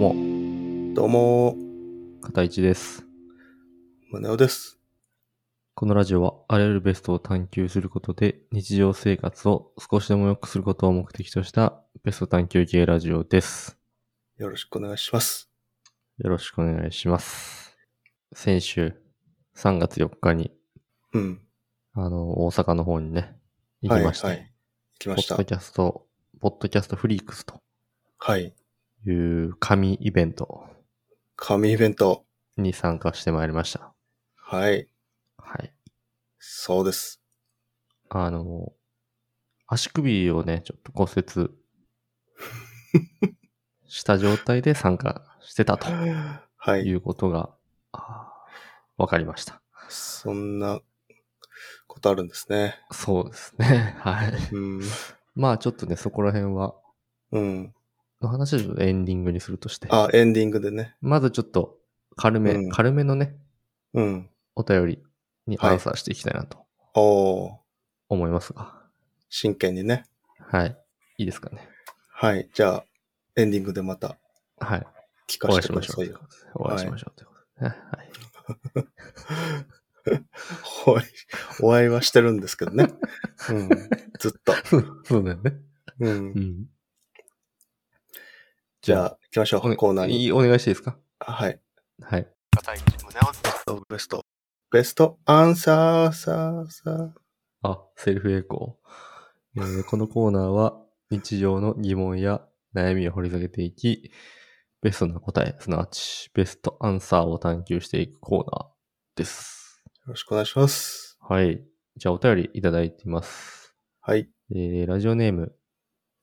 も、どうも、片市です。宗男です。このラジオは、あらゆるベストを探求することで、日常生活を少しでも良くすることを目的とした、ベスト探求系ラジオです。よろしくお願いします。よろしくお願いします。先週、3月4日に、うん。あの、大阪の方にね、行きまして、はい、はい。行きましたポッド。キャスト、ポッドキャストフリークスとはい。いう紙イベント神イベント。に参加してまいりました。はい。はい。そうです。あの、足首をね、ちょっと骨折 した状態で参加してたとはいい。うことが、あーわかりました。そんなことあるんですね。そうですね。はい。うん。まあちょっとね、そこら辺は、うん。の話はちょっとエンディングにするとして。あ、エンディングでね。まずちょっと軽め、うん軽めのね、うん。お便りにアンサーしていきたいなとおー。思いますが。真剣にね。はい。いいですかね。はい。じゃあ、エンディングでまたはい。聞お会いしましょうかせてください。お会いしましょうということでね。はい。お会い、お会いはしてるんですけどね。うん。ずっと。そうだよね。うんう。ん。じゃあ、行きましょう。コーナーに。お願いしていいですか？はい。はい。ベスト、ベスト。ベストアンサー、さー、さー。あ、セルフエコー。えーこのコーナーは日常の疑問や悩みを掘り下げていき、ベストな答え、すなわちベストアンサーを探求していくコーナーです。よろしくお願いします。はい。じゃあお便りいただいています。はい。えーラジオネーム、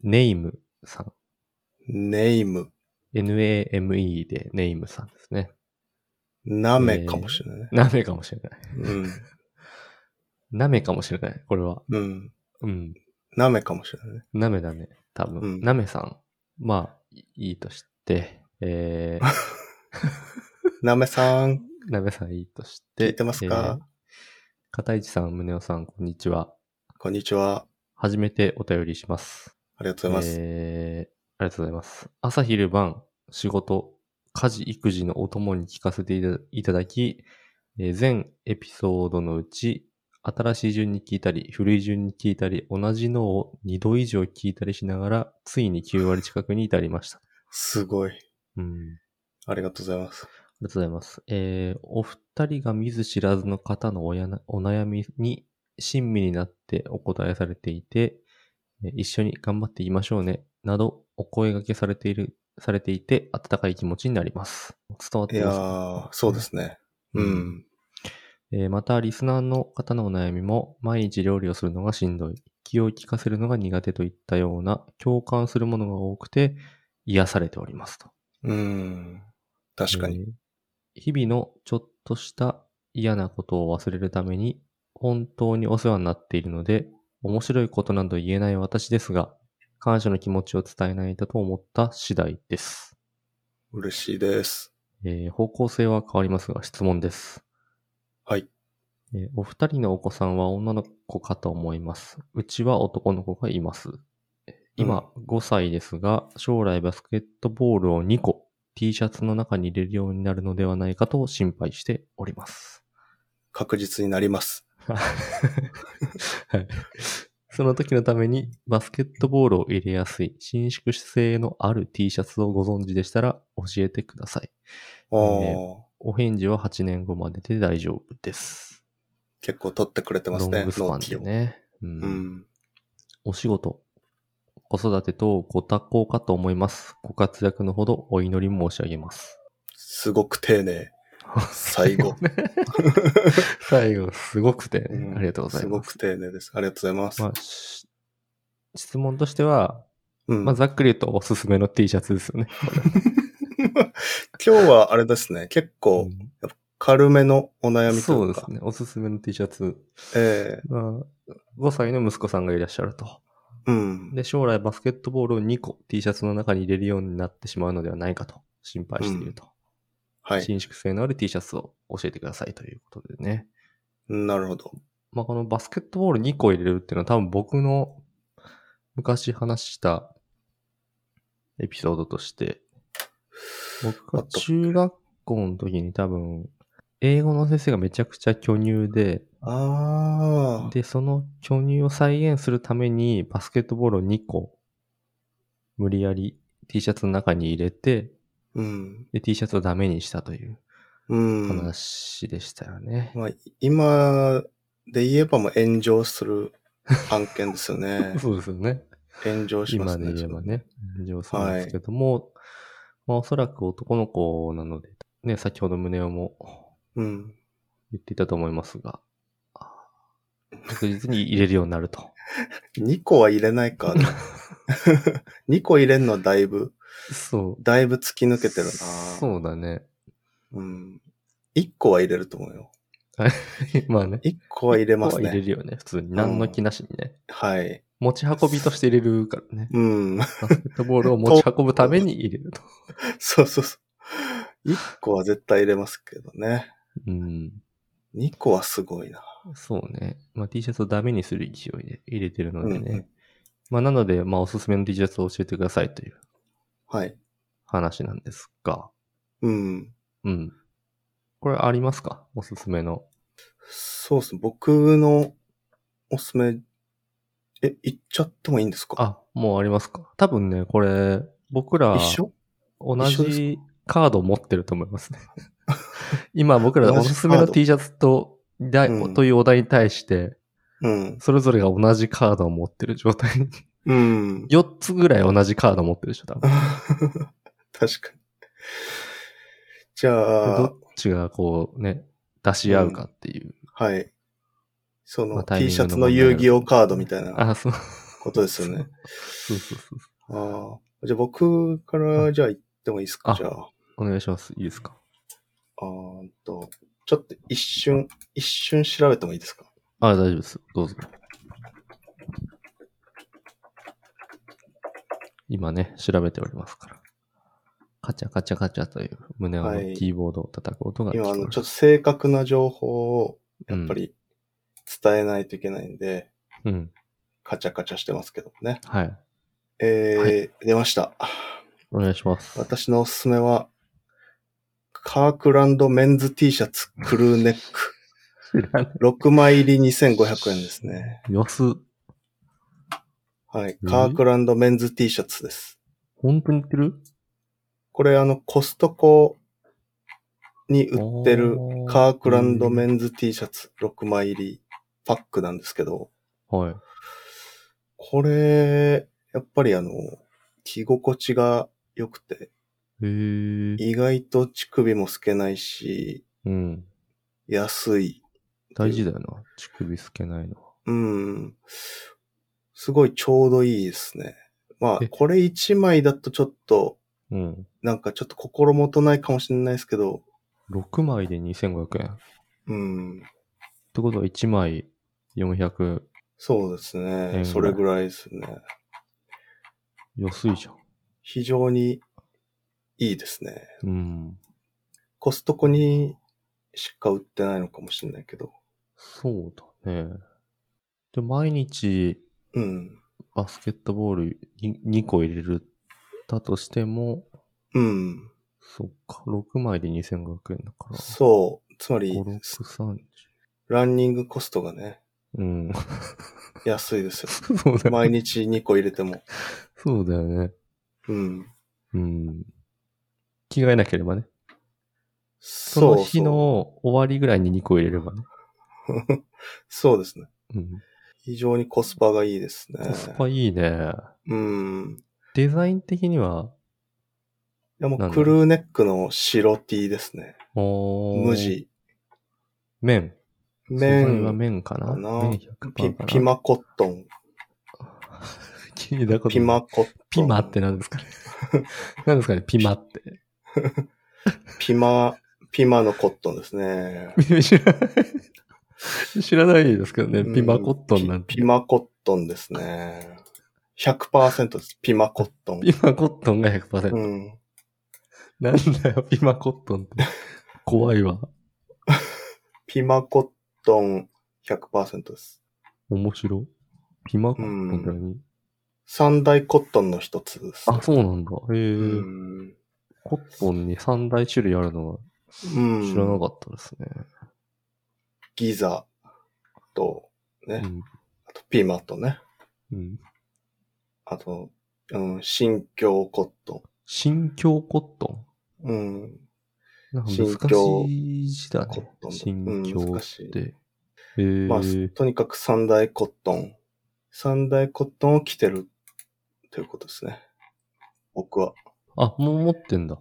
ネイムさん。ネーム。N-A-M-E でネイムさんですね。なめかもしれないね。なめかもしれない。うん。なめかもしれない。これは。うん。うん。なめかもしれないね。なめだね。多んなめさん。まあ、いいいとして、えなめ さん。ー、なめさんいいとして。聞いてますか？えー片市さん、宗男さん、こんにちは。こんにちは。初めてお便りします。ありがとうございます。えー、ありがとうございます。朝昼晩、仕事、家事、育児のお供に聞かせていただき、えー全エピソードのうち、新しい順に聞いたり、古い順に聞いたり、同じのを2度以上聞いたりしながら、ついに9割近くに至りました。すごい。うん。ありがとうございます。ありがとうございます。えー、お二人が見ず知らずの方のおやなお悩みに親身になってお答えされていて、えー一緒に頑張っていきましょうね、などお声掛けされている、されていて、温かい気持ちになります。伝わっいやてますー、そうですね。うん。えーまた、リスナーの方のお悩みも、毎日料理をするのがしんどい、気を利かせるのが苦手といったような、共感するものが多くて、癒されておりますと。うん。確かに。えー日々のちょっとした嫌なことを忘れるために本当にお世話になっているので面白いことなど言えない私ですが感謝の気持ちを伝えないとと思った次第です、嬉しいです。えー方向性は変わりますが質問です、はい。えーお二人のお子さんは女の子かと思いますうちは男の子がいますえー今5歳ですが将来バスケットボールを2個 T シャツの中に入れるようになるのではないかと心配しております確実になります。はい。その時のためにバスケットボールを入れやすい伸縮性のある T シャツをご存知でしたら教えてください。おー、お返事は8年後までで大丈夫です。結構取ってくれてますねロング、スパン。でね。うんうん。お仕事、子育てとご多幸かと思います。ご活躍のほどお祈り申し上げます。すごく丁寧。最後。最後、すごくて、うんありがとうございすごます。く丁寧です。ありがとうございます。まあ、し質問としては、うんまあ、ざっくり言うとおすすめの T シャツですよね。今日はあれですね、結構うん軽めのお悩みというか。そうですね。おすすめの T シャツ。えまあ、5歳の息子さんがいらっしゃると。えうん。で、将来バスケットボールを2個 T シャツの中に入れるようになってしまうのではないかと心配していると。はい。伸縮性のある T シャツを教えてくださいということでね。なるほど。まあ、このバスケットボール2個入れるっていうのは多分僕の昔話したエピソードとして、僕が中学校の時に多分、英語の先生がめちゃくちゃ巨乳で、ああ。で、その巨乳を再現するためにバスケットボールを2個、無理やり T シャツの中に入れて、うん。で、T シャツをダメにしたといううん。話でしたよね。まあ、今で言えばもう炎上する案件ですよね。そうですよね。炎上しますね。今で言えばね、炎上するんですけども、まあおそらく男の子なので、ね、先ほど胸をもうん。言っていたと思いますが、あ確実に入れるようになると。2個は入れないか。2個入れるのはだいぶ、そう。だいぶ突き抜けてるな。そうだね。うん。1個は入れると思うよ。まあね。1個は入れます入れね。るよね、普通に。何の気なしにね。はい。持ち運びとして入れるからね。うん。バスケットボールを持ち運ぶために入れると。そうそうそう。1個は絶対入れますけどね。うん。2個はすごいな。そうね。まあ T シャツをダメにする勢いで入れてるのでね。うんうんまあなので、まあおすすめの T シャツを教えてくださいというはい。話なんですが。うん。うん。これありますか？おすすめの。そうですね。僕のおすすめ、え、言っちゃってもいいんですか？あ、もうありますか？多分ね、これ、僕ら、一緒？同じカードを持ってると思いますね。今僕らおすすめの T シャツと、だうんというお題に対して、うん。それぞれが同じカードを持ってる状態に。うん。4つぐらい同じカードを持ってるでしょ、多分。確かに。じゃあどっ、ちがこうね、出し合うかっていう。はい。その、まあ T ンシャツの遊戯王カードみたいなあ、そう。ことですよね。そうそうそう。ああ。じゃあ僕からじゃあ言ってもいいですか？あじゃあ。お願いします。いいですか？あと、ちょっと一瞬、一瞬調べてもいいですか？あ、大丈夫です。どうぞ。今ね、調べておりますから。カチャカチャカチャという胸をはいキーボードを叩く音が聞こ今、える。あの、ちょっと正確な情報を、やっぱり伝えないといけないんで、うん。カチャカチャしてますけどね。はい。えー、出ました。お願いします。私のおすすめは、カークランドメンズ T シャツクルーネック。知らない。6枚入り2500円ですね。安。はい。えーカークランドメンズ T シャツです。本当に言ってる？これあの、コストコに売ってるカークランドメンズ T シャツ6枚入りパックなんですけど、はい。これ、やっぱりあの、着心地が良くて。意外と乳首も透けないし、うん。安い。大事だよな。乳首透けないのは。うん。すごいちょうどいいですね。まあえ、これ1枚だとちょっと、うん。なんかちょっと心もとないかもしれないですけど、6枚で2500円。っうん。てことは1枚400そうですね。それぐらいですね。安いじゃん。非常にいいですね。うん。コストコにしか売ってないのかもしれないけど。そうだね。で、毎日うん。バスケットボール2個入れるだとしても、うん。そっか、6枚で2500円だから。そう。つまり5、、6、30。ランニングコストがね、うん。安いですよ。そうだよ毎ね。日2個入れても。そうだよね。うん。うん。着替えなければね。その日の終わりぐらいに2個入れればね。そう。そうですね。うん。非常にコスパがいいですね。コスパいいね。うん。デザイン的には、いやもうクルーネックの白 T ですね。おー無。地。綿。素材は綿、綿かな綿ピ100%かな？ピマコットン。聞いたこピマコットン。ピマって何ですかね？何ですかね？ピマって。ピマ、ピマのコットンですね。知らない。ですけどね。うんピマコットンなんて。ピピマコットンですね。100%です。ピマコットン。ピマコットンが100%。うん。なんだよ、ピマコットンって。怖いわ。ピマコットン100%です。面白い。ピマコットンって何、三大コットンの一つです。あ、そうなんだ。へえ、うん。コットンに3大種類あるのはうん。知らなかったですね。ギザと、ね、うん。あとピーマットね。うん。あと、うん、新京コット新京コットン。うん。ンなんか新難京しい字だね。コットンだ新京うん難って。へーまあ、とにかく三大コットン。三大コットンを着てるということですね。僕は。あ、もう持ってんだ。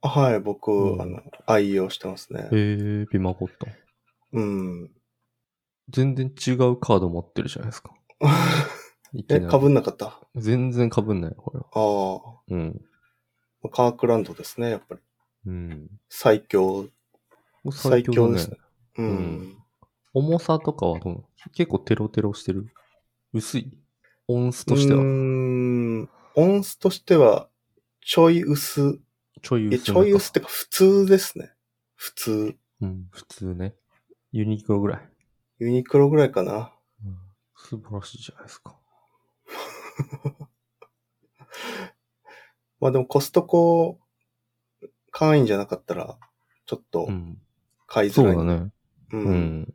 あはい、僕、うんあの、愛用してますねへ。え、ピマコットン。うん。全然違うカード持ってるじゃないですか。え、かぶんなかった？あ全然被んない、これは。あ。うん。カークランドですね、やっぱり。うん。最強。最強ですね。うん。うん重さとかはどう結構テロテロしてる？薄い？音数としては。ん。音数としては、ちょい薄。え、ちょい薄ちょい薄ってか普通ですね。普通。うん、普通ね。ユニクロぐらい。ユニクロぐらいかな。うん、素晴らしいじゃないですか。まあでもコストコ会員じゃなかったら、ちょっとうん。買いづらい。そうだね。ううんん。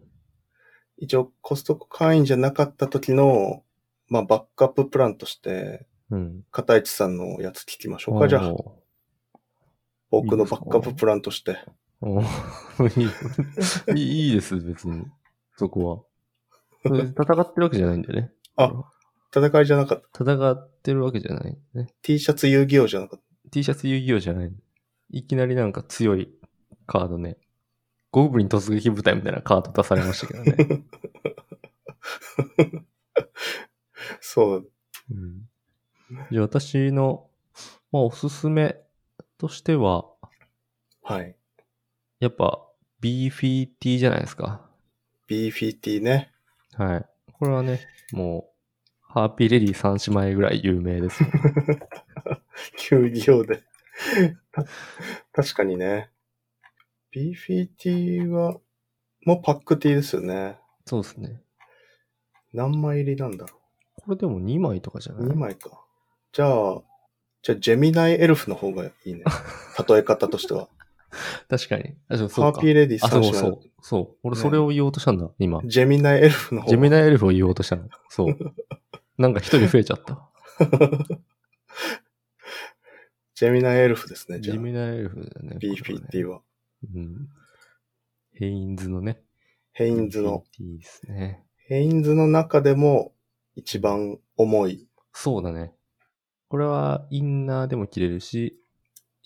一応コストコ会員じゃなかった時の、まあバックアッププランとして、うん。片市さんのやつ聞きましょうか。じゃあ、お僕のバックアッププランとして。ーおーいいいいです、別に。そこは。戦ってるわけじゃないんだよね。あ戦いじゃなかった。戦ってるわけじゃないね。T シャツ遊戯王じゃなかっ T シャツ遊戯王じゃない。いきなりなんか強いカードね。ゴブリン突撃部隊みたいなカード出されましたけどね。た。そう。うん、じゃあ私の、まあ、おすすめとしては、はい。やっぱ B フィーティーじゃないですか。B フィーティーね。はい。これはね、もう、ハーピーレディ3姉妹ぐらい有名ですよ。遊戯王で。た 確かにね。B フィーティーは、もうパックティーですよね。そうですね。何枚入りなんだろこれでも2枚とかじゃう。ない ?2 枚か。じゃあ、じゃあジェミナイエルフの方がいいね。例え方としては。確かに。あ、そうハーピ。ーレディあ、3姉妹そうそう。そう。俺それを言おうとしたんだ、今。ジェミナイエルフの方ジェミナエルフを言おうとしたの。そう。なんか一人増えちゃった。ジェミナイエルフですね。ジェ、ミナエルフだね。B フィーティーは。は。うん。ヘインズのね。ヘインズの、ビーフィーですね。ヘインズの中でも一番重い。そうだね。これはインナーでも着れるし、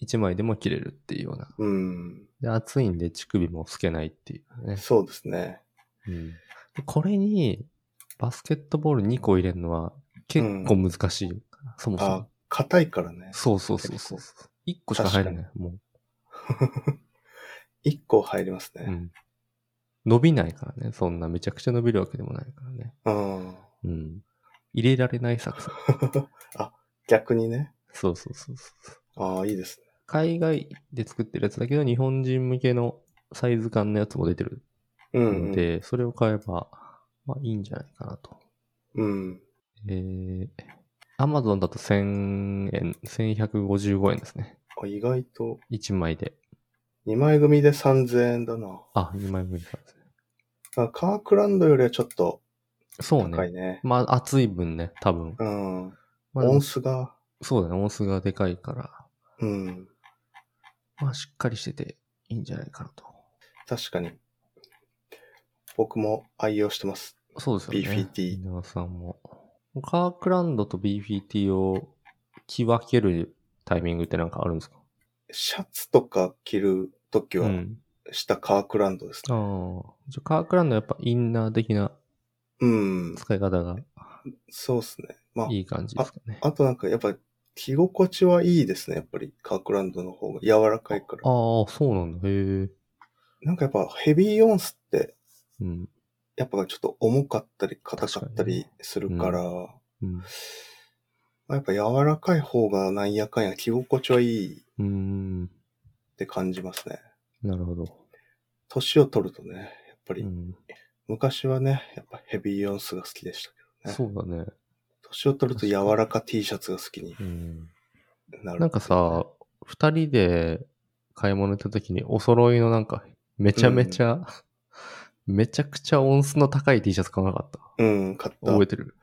一枚でも着れるっていうような。うん。で、暑いんで乳首も透けないっていうね。そうですね。うん。でこれに、バスケットボール2個入れるのは結構難しいよ。そもそあも。、硬いからね。そうそうそうそう。1個しか入らない。も1 個入りますう。うね。ん。伸びないからね。そんなめちゃくちゃ伸びるわけでもないからね。うん。うん。入れられない作戦。逆にね。そうそうそうそう。ああ、いいですね。海外で作ってるやつだけど、日本人向けのサイズ感のやつも出てるうん、うん。ので、それを買えば、まあいいんじゃないかなと。うん。えー、アマゾンだと1000円、1155円ですね。あ意外と、1枚で。2枚組で3000円だな。あ、2枚無理なんですね。あカークランドよりはちょっとそうね。高いね。まあ、暑い分ね、多分。うん。まあ、音数が、そうだね、音数がでかいから、うん。まあ、しっかりしてていいんじゃないかなと。確かに。僕も愛用してます。そうですよね。BFT 皆さんも。カークランドと BFT を着分けるタイミングってなんかあるんですか？シャツとか着るときは、うん。下カークランドですね。ああ。じゃあカークランドはやっぱインナー的なうん。使い方がそうっすね。まあ、いい感じですかね。あとなんかやっぱ着心地はいいですね。やっぱりカークランドの方が柔らかいから。ああ、そうなんだ。へえ。なんかやっぱヘビーオンスって、うん。やっぱちょっと重かったり硬かったりするから、うん。まあやっぱ柔らかい方がなんやかんや着心地はいいっ。て感じますね。なるほど。年を取るとね、やっぱり、うん。昔はね、やっぱヘビーオンスが好きでしたけどね。そうだね。年を取ると柔らか T シャツが好きにうん。なる。なんかさ、二人で買い物行った時にお揃いのなんか、めちゃめちゃ、めちゃくちゃ音数の高い T シャツ買わなかった？うん、買った。覚えてる？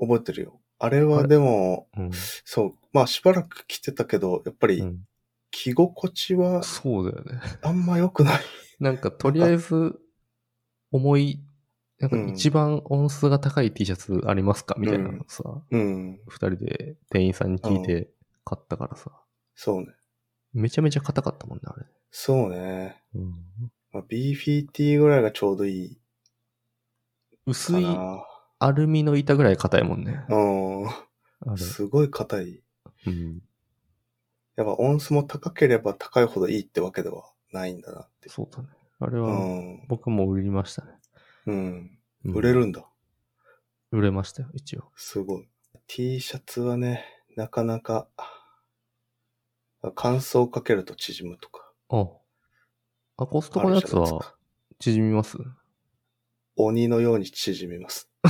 覚えてるよ。あれはでも、うん。そう、まあしばらく着てたけど、やっぱりうん、着心地はそうだよね。あんま良くない。なんか、とりあえず、重い、なんかうん一番音数が高い T シャツありますか？みたいなのさ、うん、二人で店員さんに聞いて買ったからさ、そうね。めちゃめちゃ硬かったもんね、あれ。そうね。うん、まあ、BFT ぐらいがちょうどいい薄い。アルミの板ぐらい硬いもんね。うあん。れ。すごい硬い。うん。やっぱ音数も高ければ高いほどいいってわけではないんだなって。そうだね。あれうは、ん。僕も売りましたね。うん。うん売れるんだ。売れましたよ、一応。すごい。T シャツはね、なかなか、乾燥かけると縮むとか。あ、あコストコのやつはか縮みます？鬼のように縮みます。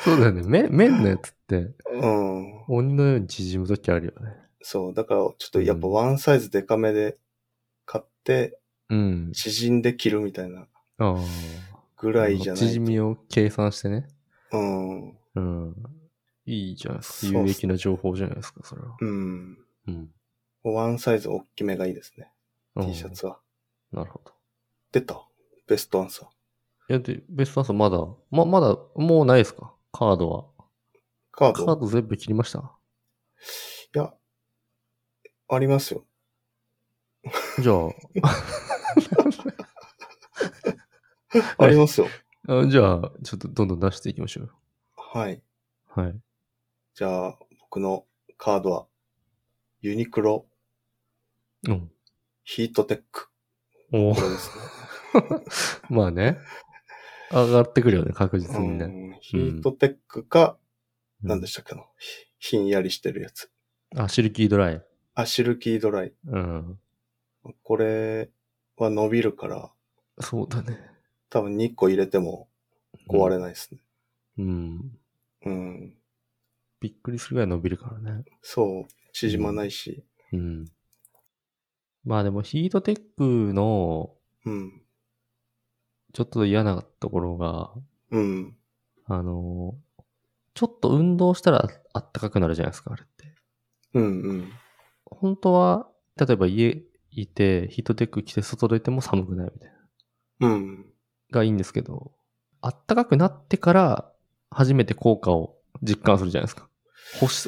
そうだよね。麺、麺のやつって、うん。鬼のように縮むときあるよね。そう。だから、ちょっとやっぱワンサイズデカめで買って、うん。縮んで着るみたいなああ。ぐらいじゃないと。縮みを計算してね。うん。うん。いいじゃないですか。有益な情報じゃないですか、それは。うん。うん。ワンサイズ大きめがいいですね。うん T シャツは。なるほど。出たベストアンサー。いや、で、ベストアンサーまだ、ま、まだ、もうないですか？カードは。カード？カード全部切りました？いや、ありますよ。じゃあ、ありますよ。あじゃあ、ちょっとどんどん出していきましょうよ。はい。はい。じゃあ、僕のカードは、ユニクロうん。ヒートテック。おこれです まあね。上がってくるよね、確実にね。ね。うんヒートテックか、うん何でしたっけな、ひひんやりしてるやつ。あ、シルキードライ。あ、シルキードライ。うん。これは伸びるから、そうだね。多分2個入れても壊れないですね。うん。うん。びっくりするぐらい伸びるからね。そう。縮まないし。うん。まあでもヒートテックのうん。ちょっと嫌なところが、うん。あの、ちょっと運動したらあったかくなるじゃないですか、あれって。うんうん。本当は、例えば家いて、ヒートテック着て外出ても寒くないみたいな。うん。がいいんですけど、あったかくなってから初めて効果を実感するじゃないですか。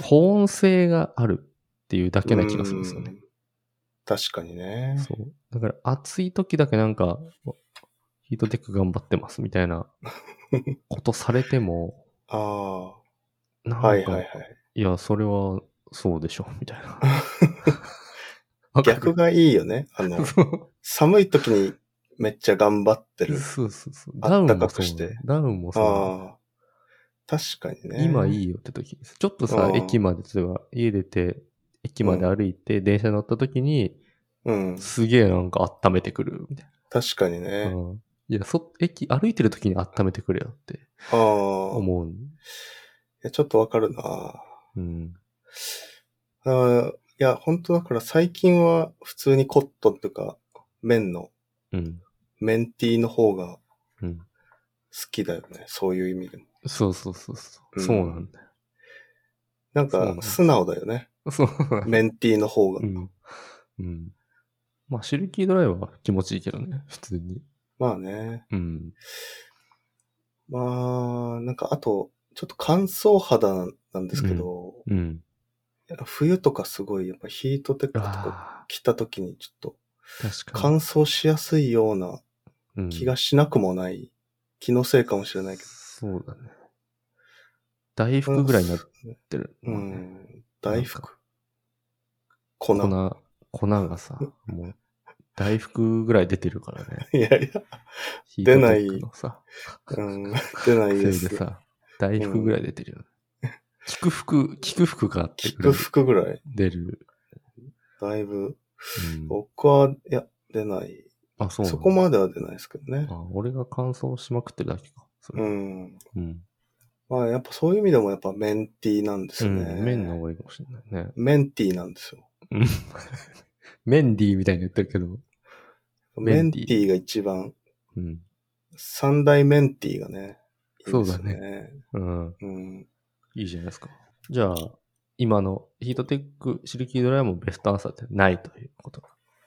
保温性があるっていうだけな気がするんですよね。うん。確かにね。そう。だから暑い時だけなんか、ヒートテック頑張ってますみたいな ことされても、ああ。なんか、はいはいはい。いや、それはそうでしょ、みたいな。逆がいいよね。あの、寒い時にめっちゃ頑張ってる。そうそうそう。あダウンもそうくして。ダウンもそう。確かにね。今いいよって時です。ちょっとさう、ん駅まで、例えば家出て、駅まで歩いて、電車乗った時に、うん。すげえなんか温めてくる、みたいな。確かにね。うんいや、そ、駅、歩いてる時に温めてくれよってああ。い思う。や、ちょっとわかるな。うん。あーいや、本当だから最近は普通にコットンとか、綿の、うん。メンティーの方がうん。好きだよね。そういう意味でも。そうそうそうそう。うんそうなんだよ。なんそうなんだか、素直だよね。そう。メンティーの方がう。ん。うん。まあ、シルキードライは気持ちいいけどね、普通に。まあね。うん。まあ、なんか、あと、ちょっと乾燥肌なんですけど、うん。冬とかすごい、やっぱヒートテックとかあ着た時にちょっと乾燥しやすいようなに。気がしなくもない。気のせいかもしれないけど。そうだね。大福ぐらいになってる。うん。大福。粉。粉、粉がさ、もう、大福ぐらい出てるからね。いやいや、出ないさ、うん。出ないで。ですさ、大福ぐらい出てるよね。菊福、菊福があって菊服ぐらい。出る。だいぶ。うん、僕は、いや、出ない。あ、そうなんだそこまでは出ないですけどね。あ俺が乾燥しまくってるだけか。それうん。うん。まあやっぱそういう意味でもやっぱメンティーなんですよね。うん、麺の方がいいかもしれないね。メンティーなんですよ。うん メンディーみたいに言ってるけど。メメンンティーティーが一番、うん。三大メンティーがね。いいんですよそうだね。うん。うん。いいじゃないですか。じゃあ、今のヒートテックシルキードライもベストアンサーってないということ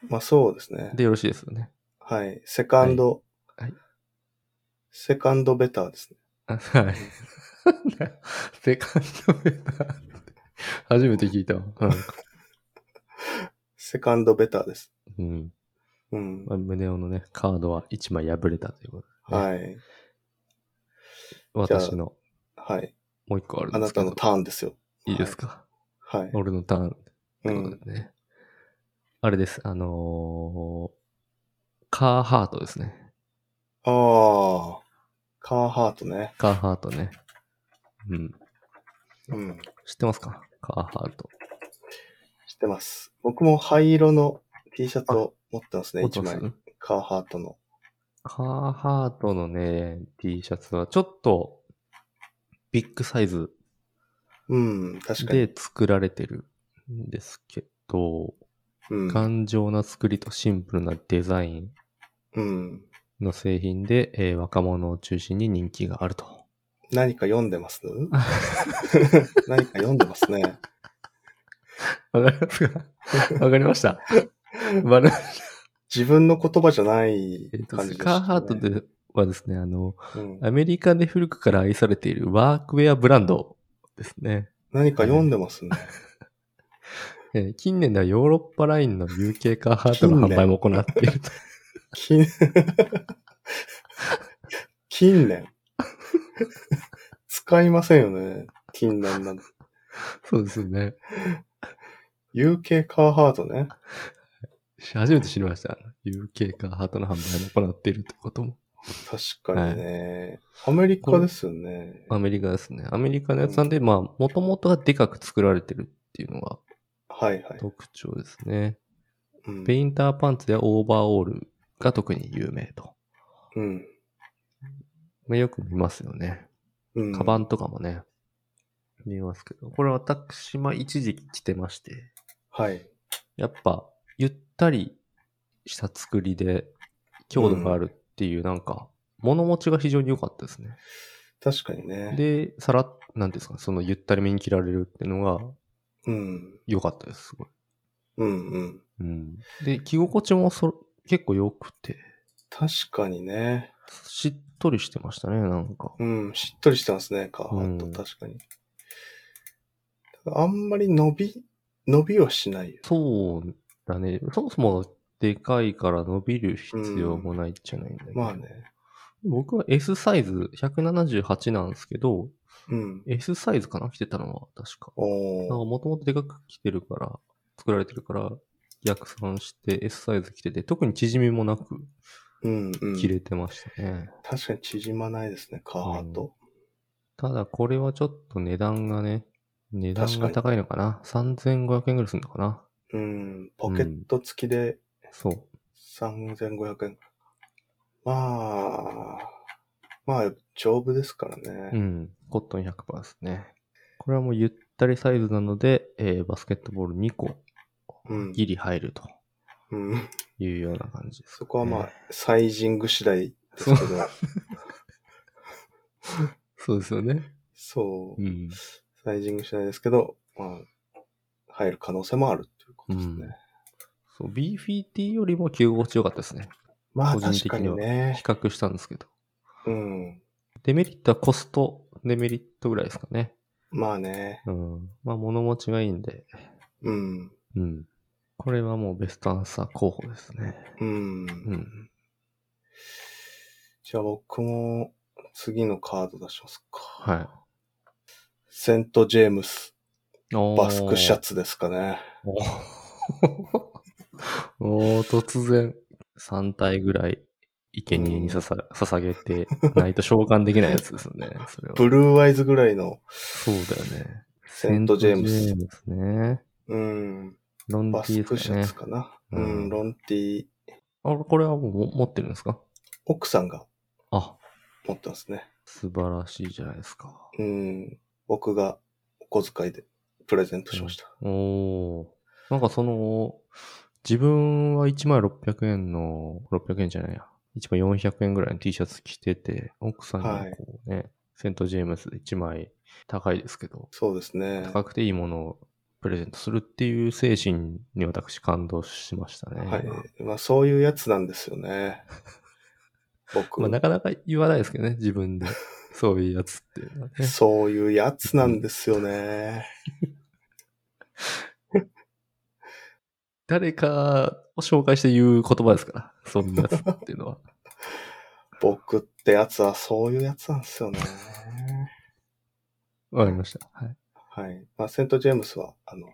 まあそうですね。でよろしいですよね。はい。セカンド、はいはいセカンドベターですね。あはい。セカンドベター初めて聞いたわ。セカンドベターです。うん。うん。まあ、胸オのね、カードは1枚破れたということで、ね。はい。私のはい。もう一個あるんですけど。あなたのターンですよ。いいですか、はい。俺のターンってうん。ことでね。あれです。あのーカーハートですね。ああ、カーハートね。カーハートね。うん。うん。知ってますか？カーハート。知ってます。僕も灰色の T シャツを持ってますね、一枚。カーハートの。カーハートのね、T シャツはちょっとビッグサイズうん、確かに。で作られてるんですけど、うん。頑丈な作りとシンプルなデザインうん。の製品で、えー若者を中心に人気があると。何か読んでます？何か読んでますね。わかりますか？わかりました。バル自分の言葉じゃないえっと感じでした、ね。カーハートではですね、あの、うん、アメリカで古くから愛されているワークウェアブランドですね。何か読んでますね。えー近年ではヨーロッパラインの UK カーハートの販売も行っていると。近近年。使いませんよね。近年なんて。そうですよね。UK カーハートね。初めて知りました。UK カーハートの販売も行っているということも。確かにね。アメリカですよね。アメリカですね。アメリカのやつなんで、まあ、もともとがでかく作られてるっていうのがはいはい。特徴ですね。うんペインターパンツでオーバーオールが特に有名と。うん。まあ、よく見ますよね。うん。カバンとかもね、見ますけど。これ私、まあ一時期着てまして、はい。やっぱ、ゆったりした作りで、強度があるっていう、なんか、物持ちが非常に良かったですね。確かにね。で、さらっ、なんですか、そのゆったりめに着られるっていうのがうん。良かったです、すごい。うんうん。うん。で、着心地もそ結構良くて、確かにね。しっとりしてましたね、なんか。うん。しっとりしてますね、カーハート。うん確かに。あんまり伸び、伸びはしないよ。そうだね。そもそもでかいから伸びる必要もないっちゃないんだけど。まあね。僕は S サイズ178なんですけど、うん。S サイズかな？着てたのは確か。おなんかー。もともとでかく着てるから、作られてるから、逆算して S サイズ着てて、特に縮みもなくうんうん。着れてましたね。確かに縮まないですね、カーハート。ただこれはちょっと値段がね、値段が高いのかな ?3500 円ぐらいするのかな？うん。ポケット付きでそう。3500円。まあ、まあ、丈夫ですからうね。ん。コットン100%ですね。これはもうゆったりサイズなので、えーバスケットボール2個、うん。ギリ入るとうん。いうような感じです、そこはまあ、サイジング次第ですけど、そうですよね。そうう、ん。サイジング次第ですけど、まあ、入る可能性もあるっていうことですね。うんそう、BFT よりも着心地良かったですね。まあ、個人確か的にはにね比。較したんですけど。うん。デメリットはコスト、デメリットぐらいですかね。まあね。うん。まあ、物持ちがいいんで。うん。うん。これはもうベストアンサー候補ですね。うん。うん。じゃあ僕も次のカード出しますか。はセント・ジェームス、バスクシャツですかね。突然、3体ぐらい、生贄にささ、捧げて ないと召喚できないやつですよね。それは。ブルーアイズぐらいのそうだよね。セント・ジェームス。セントジェームスね。うん。ロンテバィーですシャツ。かな。ううんん、ロンティー。あ、これはもう持ってるんですか？奥さんがあ、持ってますね。素晴らしいじゃないですか。うん。僕がお小遣いでプレゼントしました。おー。なんかその、自分は1枚600円の、600円じゃないや。1枚400円ぐらいの T シャツ着てて、奥さんにはこうね、セントジェームスで1枚高いですけど、そうですね。高くていいものをプレゼントするっていう精神に私感動しましたね。はい。まあそういうやつなんですよね。僕、まあなかなか言わないですけどね、自分で。そういうやつっていうのはね。そういうやつなんですよね。誰かを紹介して言う言葉ですから、そんなやつっていうのは。僕ってやつはそういうやつなんですよね。わかりました。はい。はい。まあセントジェームスは、あの、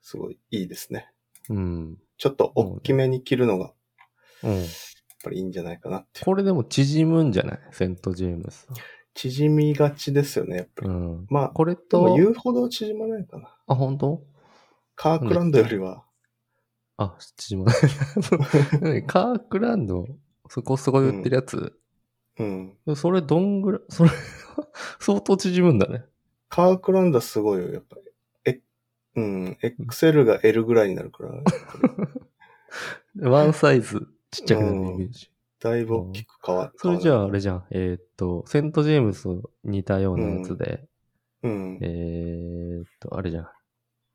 すごいいいですね。うん。ちょっと大きめに着るのが、やっうん。ぱりいいんじゃないかなって。これでも縮むんじゃない？セントジェームス。縮みがちですよね、やっぱり。うん。まあ、これと、言うほど縮まないかな。あ、本当？カークランドよりは、あ、縮まない。カークランド、そこそこで売ってるやつ、うん。それどんぐらい、それ 相当縮むんだね。カークランドはすごいよ、やっぱり。え、うん、XL が L ぐらいになるから、ワンサイズちっちゃくなるイメージ。だいぶ大きく変わる。それじゃああれじじゃん。えーっと、セントジェームスと似たようなやつで、ゃん。うん。えーっと、あれじゃん。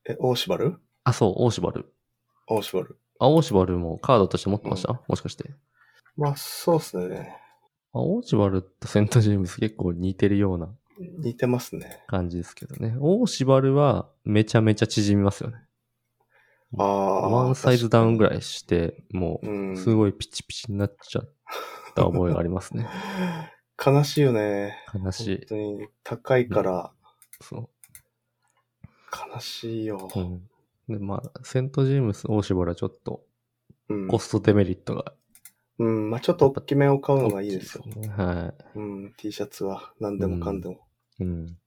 え、オーシバル？あ、そう、オーシバル。オーシバル。あ、オーシバルもカードとして持ってました、もしかして。まあ、そうっすね。あ、オーシバルとセントジェームス結構似てるような似てますね。感じですけどね。オーシバルはめちゃめちゃ縮みますよね。ああ。ワンサイズダウンぐい。らいして、もうん。う、すごいピチピチになっちゃった覚えがありますね。悲しいよね。悲しい本。当に高いからそ悲しいよ。う。うん。で、まあ、セントジェームス、オーシバルはちょっとうんコ。ストデメリットがうん。まあちょっと大きめを買うのがいいですよ。大きね。はうん。T シャツは何でもかんでも。い。うん。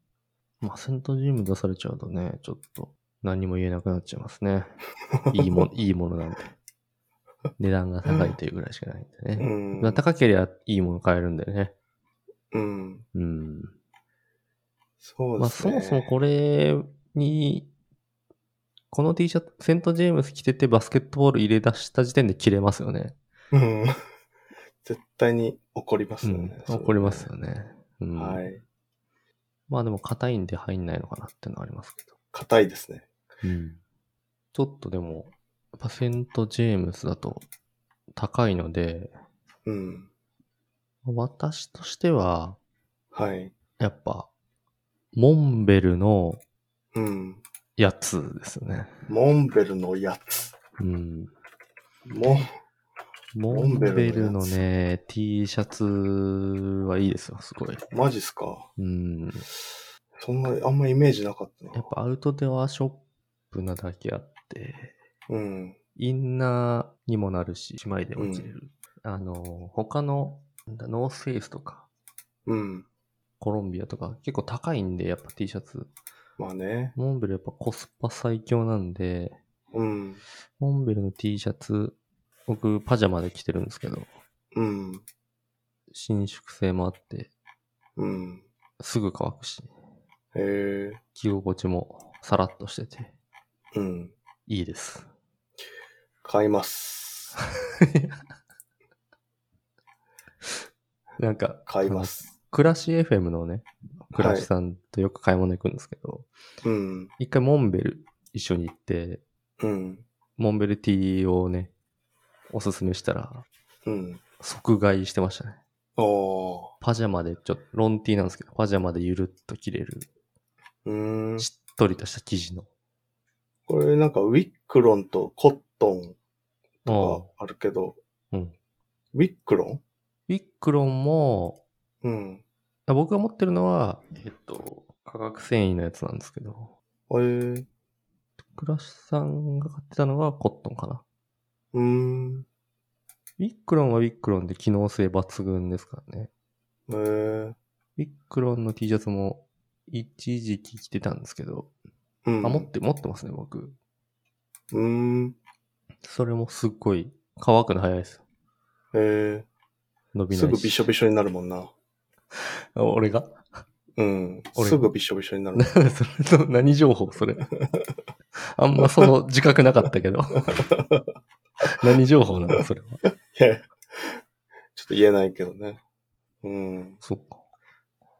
まあ、セントジェームス出されちゃうとね、ちょっと何も言えなくなっちゃいますね。いいもの、いいものなんで。値段が高いというぐらいしかないんでうね。ん。まあ高ければいいもの買えるんでね。うん。うん。そうまあ、ですね。そもそもこれに、この T シャツ、セントジェームス着ててバスケットボール入れ出した時点で切れますよね。うん。絶対に怒りますうんよね。。怒りますよね。うん。はい。まあでも硬いんで入んないのかなってのはありますけど。硬いですね。うん。ちょっとでも、やっぱセントジェームスだと高いので、うん。私としては、はい。やっぱ、モンベルのうん。やつですね。モンベルのやつ。うん。モン、モンベルのね、T シャツはいいですよ、すごい。マジっすか？うん。そんな、あんまイメージなかったな。やっぱアウトドアショップなだけあって、うん。インナーにもなるし、姉妹でも着れる。あの、他の、ノースフェイスとか、うん。コロンビアとか結構高いんで、やっぱ T シャツ。まあね。モンベルやっぱコスパ最強なんで、うん。モンベルの T シャツ、僕パジャマで着てるんですけど、うん。伸縮性もあって、うん。すぐ乾くし、へえ。着心地もさらっとしてて、うん。いいです。買います。なんか、買います。暮らし FM のね、暮らしさんとよく買い物行くんですけど、うん。一回モンベル一緒に行って、うん。モンベル T をね、おすすめしたら、うん。即買いしてましたね。おー。パジャマで、ちょっと、ロン T なんですけど、パジャマでゆるっと着れる、うーん。しっとりとした生地の。これなんかウィックロンとコットンあとかあるけど、うん。ウィックロン？ウィックロンも、うん。あ僕が持ってるのは、えっと、化学繊維のやつなんですけど、えー、クラシさんが買ってたのがコットンかな。うーん。ウィックロンはウィックロンで機能性抜群ですからね。えー、ウィックロンの T シャツも一時期着てたんですけど、うん。あ、持って、持ってますね、僕。うーん。それもすっごい乾くの早いですよ。えー、伸びないし。すぐびしょびしょになるもんな。あ 俺が？うん。俺すぐびしょびしょになる。それと何情報？それ。あんま その自覚なかったけど。何情報なの？それは。いや、ちょっと言えないけどね。うん。そっか。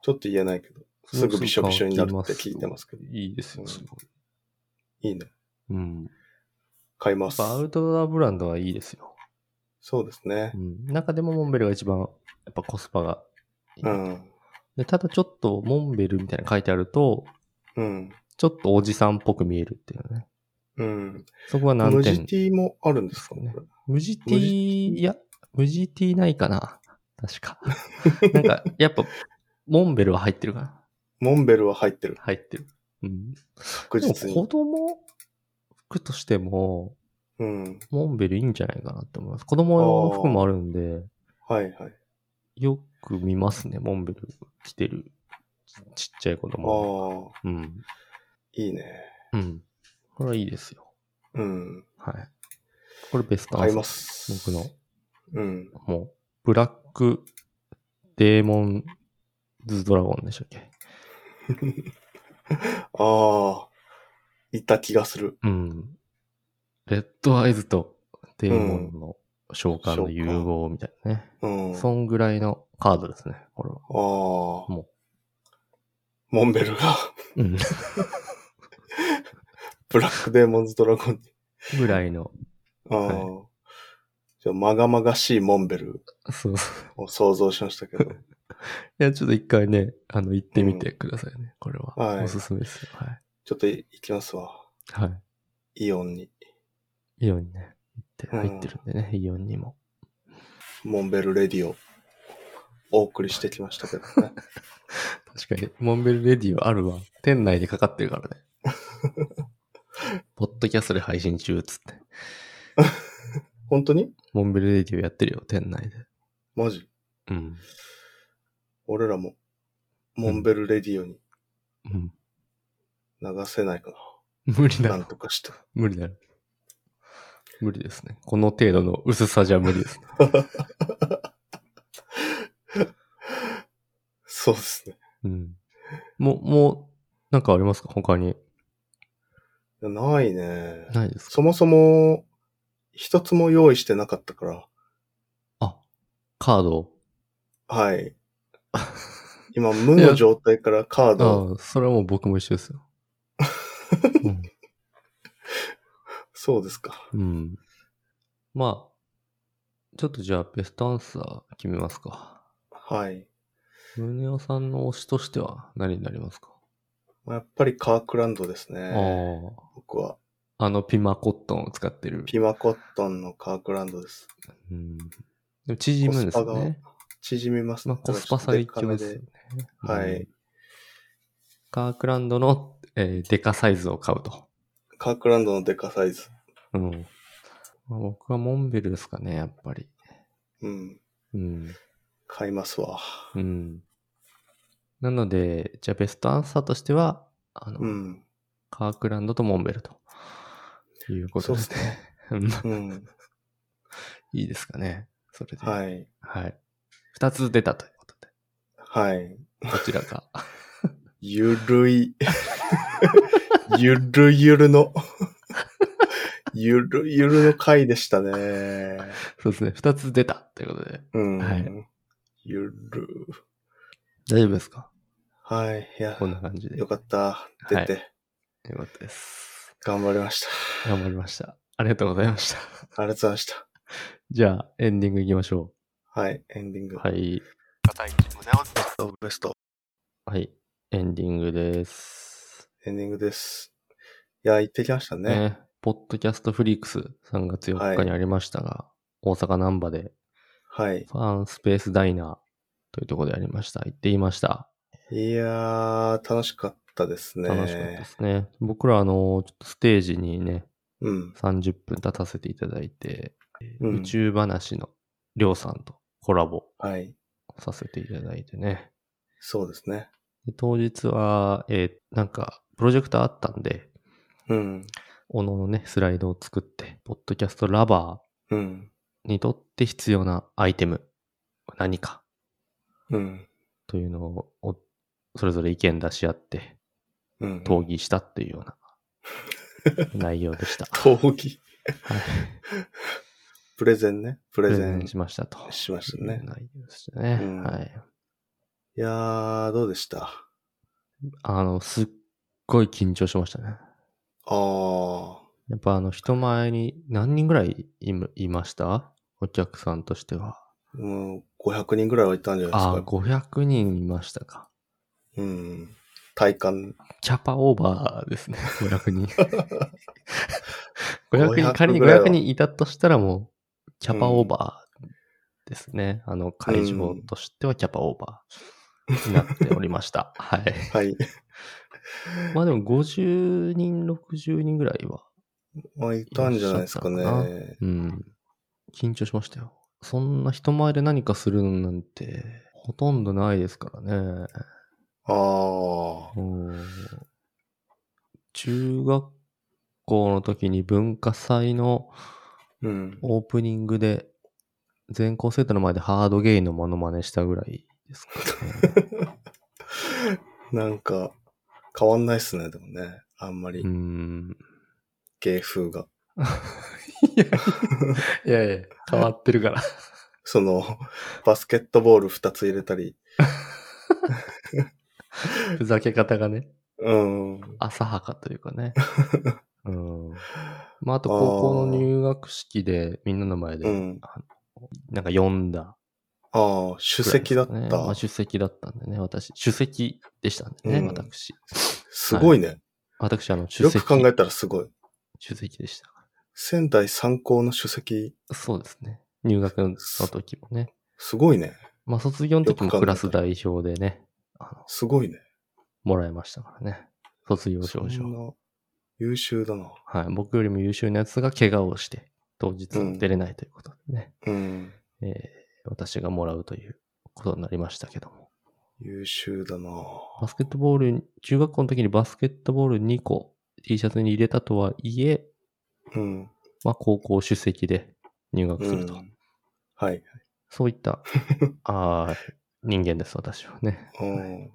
ちょっと言えないけど。すぐびしょびしょになるって聞いてますけど。いいですよ、すごい。いいね。うん。買います。アウトドアブランドはいいですよ。そうですねう。ん。中でもモンベルが一番、やっぱコスパがうん。でただちょっとモンベルみたいなの書いてあると、うん。ちょっとおじさんっぽく見えるっていうね。うん。そこは難無点。GT もあるんですか？ね。無地無 T、地 T いや、無地 T ないかな。確か。なんか、やっぱ、モンベルは入ってるかな。モンベルは入ってる。入ってる。うん。確実に子。供服としても、うん。モンベルいいんじゃないかなって思います。子供用の服もあるんで、はいはい。よく見ますね、モンベル着てるちちっちゃい子あ供。あ、うん。いいね。うん。これはいいですよ。うん。はい。これベストアンサー買います。僕の。うん。もう、ブラックデーモンズドラゴンでしたっけ？ああ、いた気がする。うん。レッドアイズとデーモンの召喚の融合みたいなね。うん。あそんぐらいのカードですね、これは。あ、もモンベルが？う。うん。ブラックデーモンズドラゴンに。ぐらいの。ああ、はじゃあ、まがまがしいモンベル。を想像しましたけど。いや、ちょっと一回ね、あの、行ってみてくださいね。これは。はいおすすめですよ。はい。ちょっとい行きますわ。はい。イオンに。イオンにね、行って、うん入ってるんでね、イオンにも。モンベルレディをお送りしてきましたけどね。確かに、モンベルレディオあるわ。店内でかかってるからね。ポッドキャストで配信中っつって。本当に？モンベルレディオやってるよ、店内で。マジ？うん。俺らも、モンベルレディオにうん。流せないかな。なん無理だろ。とかして。無理だろ。無理ですね。この程度の薄さじゃ無理ですね。そうですね。うん。もう、もう、なんかありますか？他に。ないね。ないですか？そもそも、一つも用意してなかったから。あ、カードはい。今、無の状態からカードを、ああ、それはもう僕も一緒ですよ。うんそうですか。うん。まあ、ちょっとじゃあベストアンサー決めますか。はい。宗男さんの推しとしては何になりますか？やっぱりカークランドですね。あ僕は。あ。あのピマコットンを使ってる。ピマコットンのカークランドです。うん。でも縮むんですね。縮みますまあコスパ最強ですよね。はいうん。カークランドの、えーデカサイズを買うと。カークランドのデカサイズ。うん。まあ僕はモンベルですかね、やっぱり。うん。うん。買いますわ。うん。なので、じゃあベストアンサーとしては、あの、うん。カークランドとモンベルということですね。うんうん。いいですかね。それで。い。はい。はい。二つ出たということで。はい。どちらか。ゆるい。ゆるゆるの。ゆるゆるの回でしたね。そうですね。二つ出たということで。うん。はいゆる。大丈夫ですか？はい。いやこ、んな感じで。よかった。出て、よかったです。頑張りました。頑張りました。ありがとうございました。ありがとうございました。じゃあ、エンディングいきましょはい。エンディング。う。はい。ベスト、ベスト。はい。エンディングです。エンディングです。いや、行ってきましたね。ね。ポッドキャストフリークス3月4日にありましたが、大阪南波ではい。ファンスペースダイナーというところでありました。行っていました。いやー、楽しかったですね。楽しかったですね。僕らあの、ちょっとステージにね、うん。30分立たせていただいて、うん宇宙話のりょうさんとコラボはい。させていただいてね。そうですね。で当日は、えーなんか、プロジェクターあったんで、うん。おののね、スライドを作って、ポッドキャストラバうん。ーにとって必要なアイテム、何かうん。というのを、おそれぞれ意見出し合って、うんうん。討議したっていうような内容でした。闘技。はい。プレゼンね。ププレゼンンしましたと。しましたね内容でしたね。うんはい。いやー、どうでした？あの、すっごい緊張しましたね。あー。やっぱあの、人前に何人ぐらいいました？お客さんとしては。もう500人ぐらいはいたんじゃないですああ、か。500人いましたか。うん。体感。キャパオーバーですね、500人。500 500人、仮にぐらいは500人いたとしたらもう、キャパオーバーですね。あの、会場としてはキャパオーバーになっておりました。はい。はい。まあでも50人、60人ぐらいは。まあ、いたんじゃないですかね。うん。緊張しましたよ。そんな人前で何かするなんて、ほとんどないですからね。あー。うん中学校の時に文化祭のうん。オープニングで全校生徒の前でハードゲイのモノマネしたぐらいですかね。なんか、変わんないっすね、でもね。あんまりう、ん。芸風が。いやいやいや、変わってるから。その、バスケットボール2つ入れたり。ふざけ方がね、うん。浅はかというかね。うん。まあ、あと高校の入学式でみんなの前で、うん。なんか読んだああ、首席だった。ねまあ、出席だったんでね、私。主席でしたんでね、うん私。すごいね。私、あの、主席。よく考えたらすごい。主席でした。仙台三高の首席、そうですね。入学の時もね。すごいね。まあ、卒業の時もクラス代表でね、あの、すごいね。もらいましたからね。卒業証書。優秀だな。はい。僕よりも優秀なやつが怪我をして、当日は出れないということでね。うん。えー私がもらうということになりましたけども。優秀だな。バスケットボール、中学校の時にバスケットボール2個 T シャツに入れたとはいえ、うん。まあ、高校出席で入学すると。うんはい。そういった、あー人間です、私はね。うん。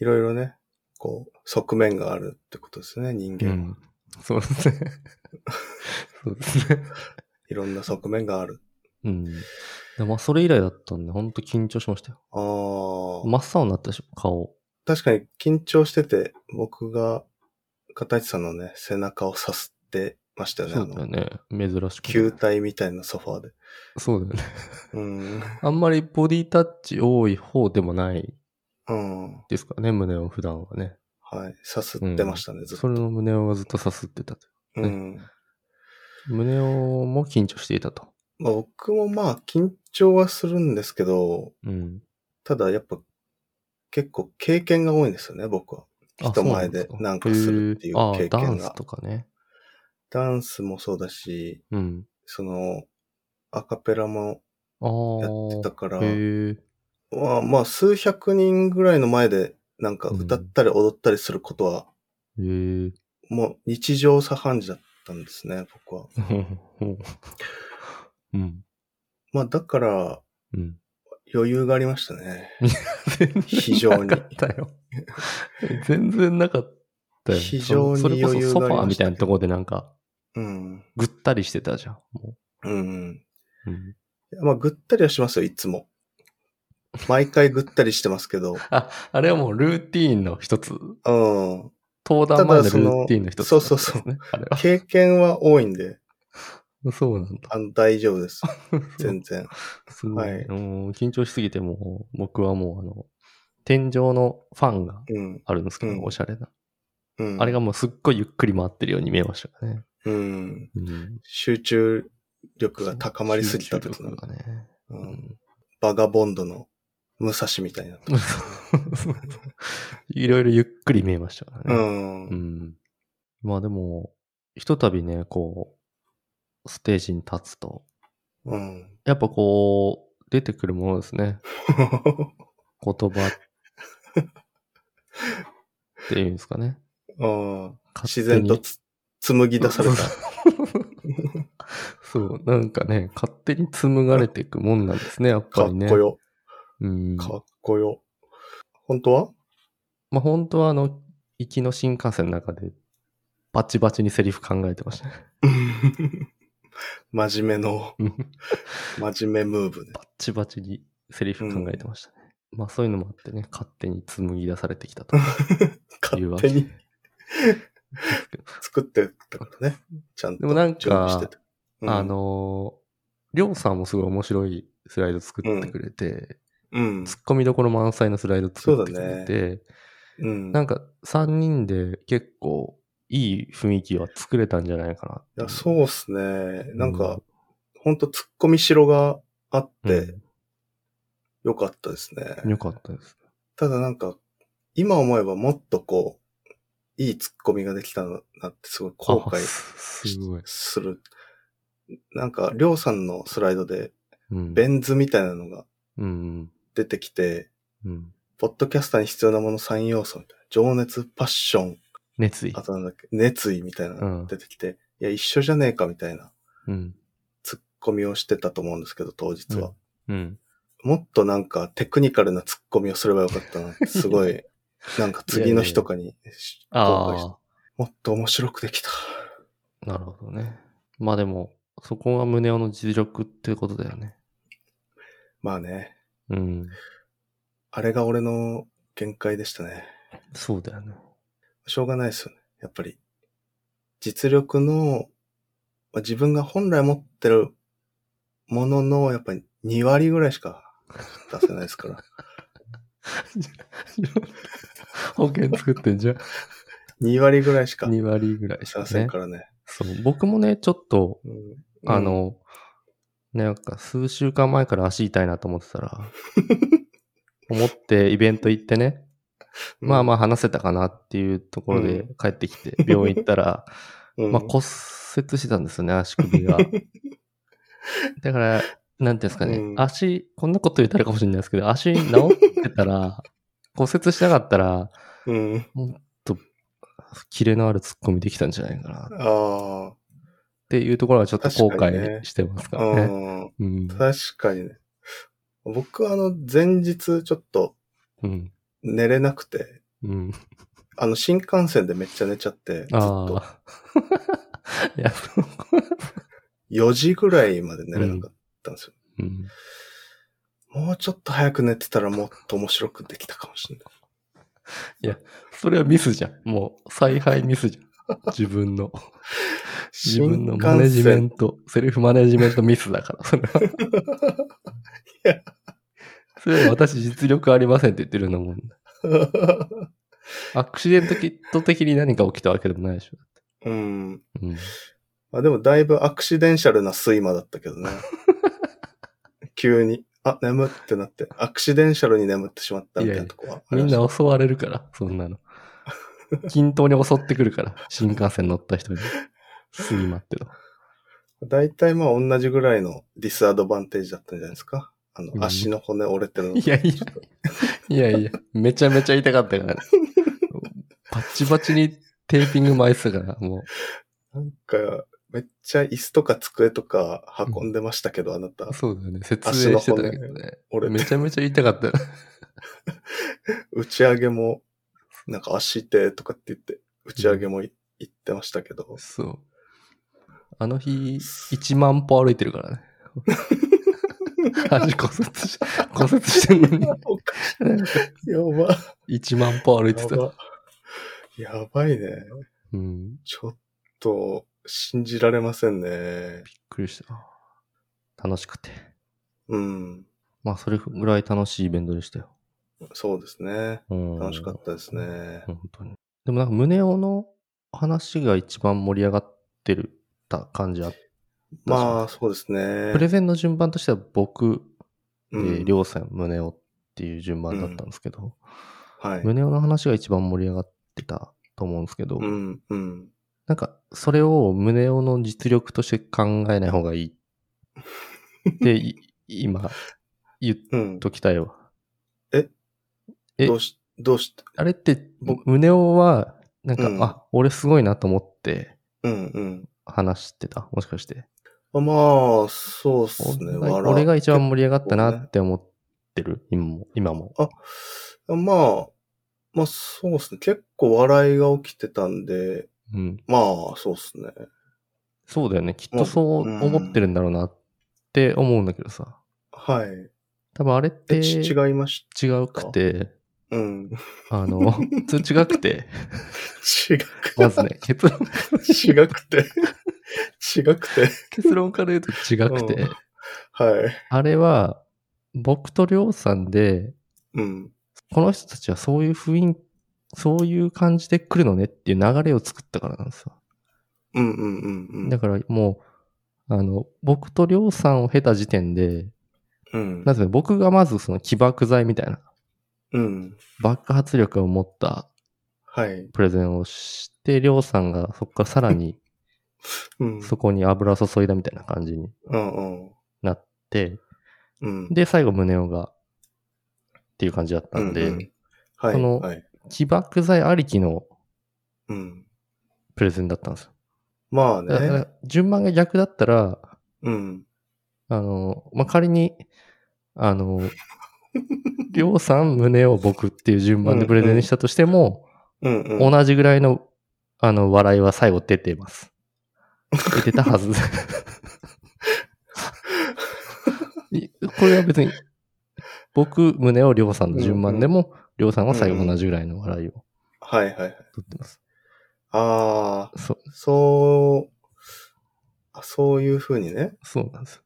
いろいろね、こう、側面があるってことですね、人う間は。ん。そうですね。そうですね。いろんな側面がある。うん。でもまあ、それ以来だったんで、ほんと緊張しましたよ。ああ、真っ青になったでしょ、顔。確かに緊張してて、僕が片市さんのね、背中をさすってましたよね。そうだよね。珍しく。球体みたいなソファーで。そうだよね。うん。あんまりボディタッチ多い方でもないうん。ですからね、胸を普段はね。はい。さすってましたね、ずっと。それの胸をがずっとさすってたと。うん。胸をも緊張していたと。まあ僕もまあ緊張はするんですけど、うん。ただやっぱ結構経験が多いんですよね、僕は。あ人前でなんかするっていう経験があダンスとかね。ダンスもそうだし、うん。その、アカペラも。やってたから。まあ、まあ数百人ぐらいの前でなんか歌ったり踊ったりすることは、へえ。もう日常茶飯事だったんですね、僕は。うん。まあだからうん。余裕がありましたね。非常になかったよ。全然なかったよ。非常にそれこそソファーみたいなところでなんか、うん。ぐったりしてたじゃん。もうん。う。うん、まあぐったりはしますよ、いつも。毎回ぐったりしてますけど。あ、あれはもうルーティーンの一つ。うん。登壇前のルーティーンの一つ、そうそうそう。経験は多いんで、そうなんだ。あの大丈夫です。全然。すごい。はいうん緊張しすぎてもう、僕はもうあの、天井のファンがうん。あるんですけど、うんおしゃれな。うん。あれがもうすっごいゆっくり回ってるように見えましたからね。うん。うん。集中力が高まりすぎた時の集中力、がね。う、うんん。バガボンドの武蔵みたいな。いろいろゆっくり見えましたからうね。ん。うん。まあでも、ひとたびね、こう、ステージに立つと、うん。やっぱこう、出てくるものですね。言葉っていうんですかね。うん自然とつ紡ぎ出された。そう、なんかね、勝手に紡がれていくもんなんですね、やっぱかっりね。こよ。うん。かっこよ。本当は？まあ本当はあの、行きの新幹線の中で、バチバチにセリフ考えてましたね。真面目の、うん真面目ムーブね。バッチバチにセリフ考えてましたね。まあそういうのもあってね、勝手に紡ぎ出されてきたと。勝手に作ってたからね。ちゃんとでもなんか。うんあ、のー、りょうさんもすごい面白いスライド作ってくれて、うん。ツッコミどころ満載のスライド作ってくれて、うん。なんか3人で結構いい雰囲気は作れたんじゃないかな。いや、そうっすね。なんか、ほんと突っ込みしろがあっうん、て、よかったですね。よかったです。ただなんか、今思えばもっとこう、いい突っ込みができたなってすごい後悔あする。なんか、りょうさんのスライドで、うん。ベン図みたいなのがうん。出てきて、うん。ポッドキャスターに必要なもの3要素みたいな。情熱、パッション、熱意。あとなんだっけ、熱意みたいなの出てきて、いや、一緒じゃねえかみたいなうん。突っ込みをしてたと思うんですけど、当日は。うん。もっとなんかテクニカルな突っ込みをすればよかったなって、すごい、なんか次の日とかにし後悔してあもっと面白くできた。あ、なるほどね。まあでも、そこが胸尾の実力ってことだよね。まあね、うん。あれが俺の限界でしたね。そうだよね。しょうがないですよね。やっぱり、実力の、まあ自分が本来持ってるものの、やっぱり2割ぐらいしか出せないですから。保険作ってんじゃん。2割ぐらいしか2割ぐらいしか出せんね。からね。そう。僕もね、ちょっと、うんあ、の、ねなんか数週間前から足痛いなと思ってたら、思ってイベント行ってね、うんまあまあ話せたかなっていうところで帰ってきて、病院行ったら、うんまあ骨折してたんですよね、足首が。だから、なんていうんですかね、うん足、こんなこと言ったらかもしれないですけど、足治ってたら、骨折しなかったら、うん。もっと、キレのあるツッコミできたんじゃないかなっあていうところはちょっと後悔してますかあ、らね。うん。うん。確かにね。僕はあの、前日ちょっとうん。寝れなくて、うん。あの、新幹線でめっちゃ寝ちゃって、ずっとああ。い や、そう4時ぐらいまで寝れなかったんですよ。うん。もうちょっと早く寝てたらもっと面白くできたかもしれない。それはミスじゃん。もう、采配ミスじゃん。自分の。自分のマネジメント、セルフマネジメントミスだから、それは。いや。それは私実力ありませんって言ってるのもん。アクシデント的に何か起きたわけでもないでしょ。うん。うん。まあでもだいぶアクシデンシャルな睡魔だったけどね。急に、あ、眠ってなって、アクシデンシャルに眠ってしまったみたいなとこはみんな襲われるから、そんなの。均等に襲ってくるから、新幹線乗った人に。睡魔っての。大体まあ同じぐらいのディスアドバンテージだったんじゃないですか。あのう、ん足の骨折れてるの。いやいやいやいや、めちゃめちゃ痛かったからね。バッチバチにテーピング巻いてたから、もなんか、めっちゃ椅子とか机とか運んでましたけど、あなたう。。そうだよね。説明してたけどね。折れて、めちゃめちゃ痛かったよ。打ち上げも、なんか足痛とかって言って、打ち上げもい行ってましたけど。そう。あの日、1万歩歩いてるからね。足骨折し、骨折してんのに、やば。1万歩歩いてた。やば。やばいね。うん。ちょっと、信じられませんね。びっくりした。楽しくて。うん。まあ、それぐらい楽しいイベントでしたよ。そうですね。うん。楽しかったですね。本当に。でもなんか、胸尾の話が一番盛り上がってるた感じあった。まあ、そうですね。プレゼンの順番としては僕、で、うんりょうさん、胸尾っていう順番だったんですけど、はい。胸尾の話が一番盛り上がってたと思うんですけど、うん、うん。なんか、それを胸尾の実力として考えない方がいいって、い今、言っうん。ときたいわ。え？え？どうし、どうして、あれって僕、胸尾は、なんか、うんあ、俺すごいなと思ってうん、うん。話してた？もしかして。あまあ、そうっすね。俺が笑俺が一番盛り上がったなって思っってる？今も。今も。まあ、まあそうですね。結構笑いが起きてたんで、うん。まあそうですね。そうだよね。きっとそううん思ってるんだろうなって思うんだけどさ。はい。多分あれって違いまし違くて、うん。あの、違くて、違く、まずね、結論、違くて、違くて、結論から言うと違くて、はい。あれは、僕とりょうさんで、うん。この人たちはそういう雰囲気、そういう感じで来るのねっていう流れを作ったからなんですよ。うんうんうんうん。だからもう、あの、僕とりょうさんを経た時点で、うん。なぜ僕がまずその起爆剤みたいな、うん。爆発力を持ったはい。プレゼンをして、りょうさんがそこからさらにうん。そこに油を注いだみたいな感じに。なって、うん。で、最後、宗男が、っていう感じだったんで、うんうんはい。そのはい。起爆剤ありきのうん。プレゼンだったんですよ。まあね。順番が逆だったら、うん。あの、まあ、仮に、あの、りょうさん、胸を僕っていう順番でプレゼンしたとしても、うんうん。同じぐらいの、あの、笑いは最後出てます。出てたはず。いこれは別に、僕、胸をりょうさんの順番でも、りょうさんは最後同じぐらいの笑いをはいはいはい。取ってます。ああ、そう、そう、あそういう風にね、そうなんですよ。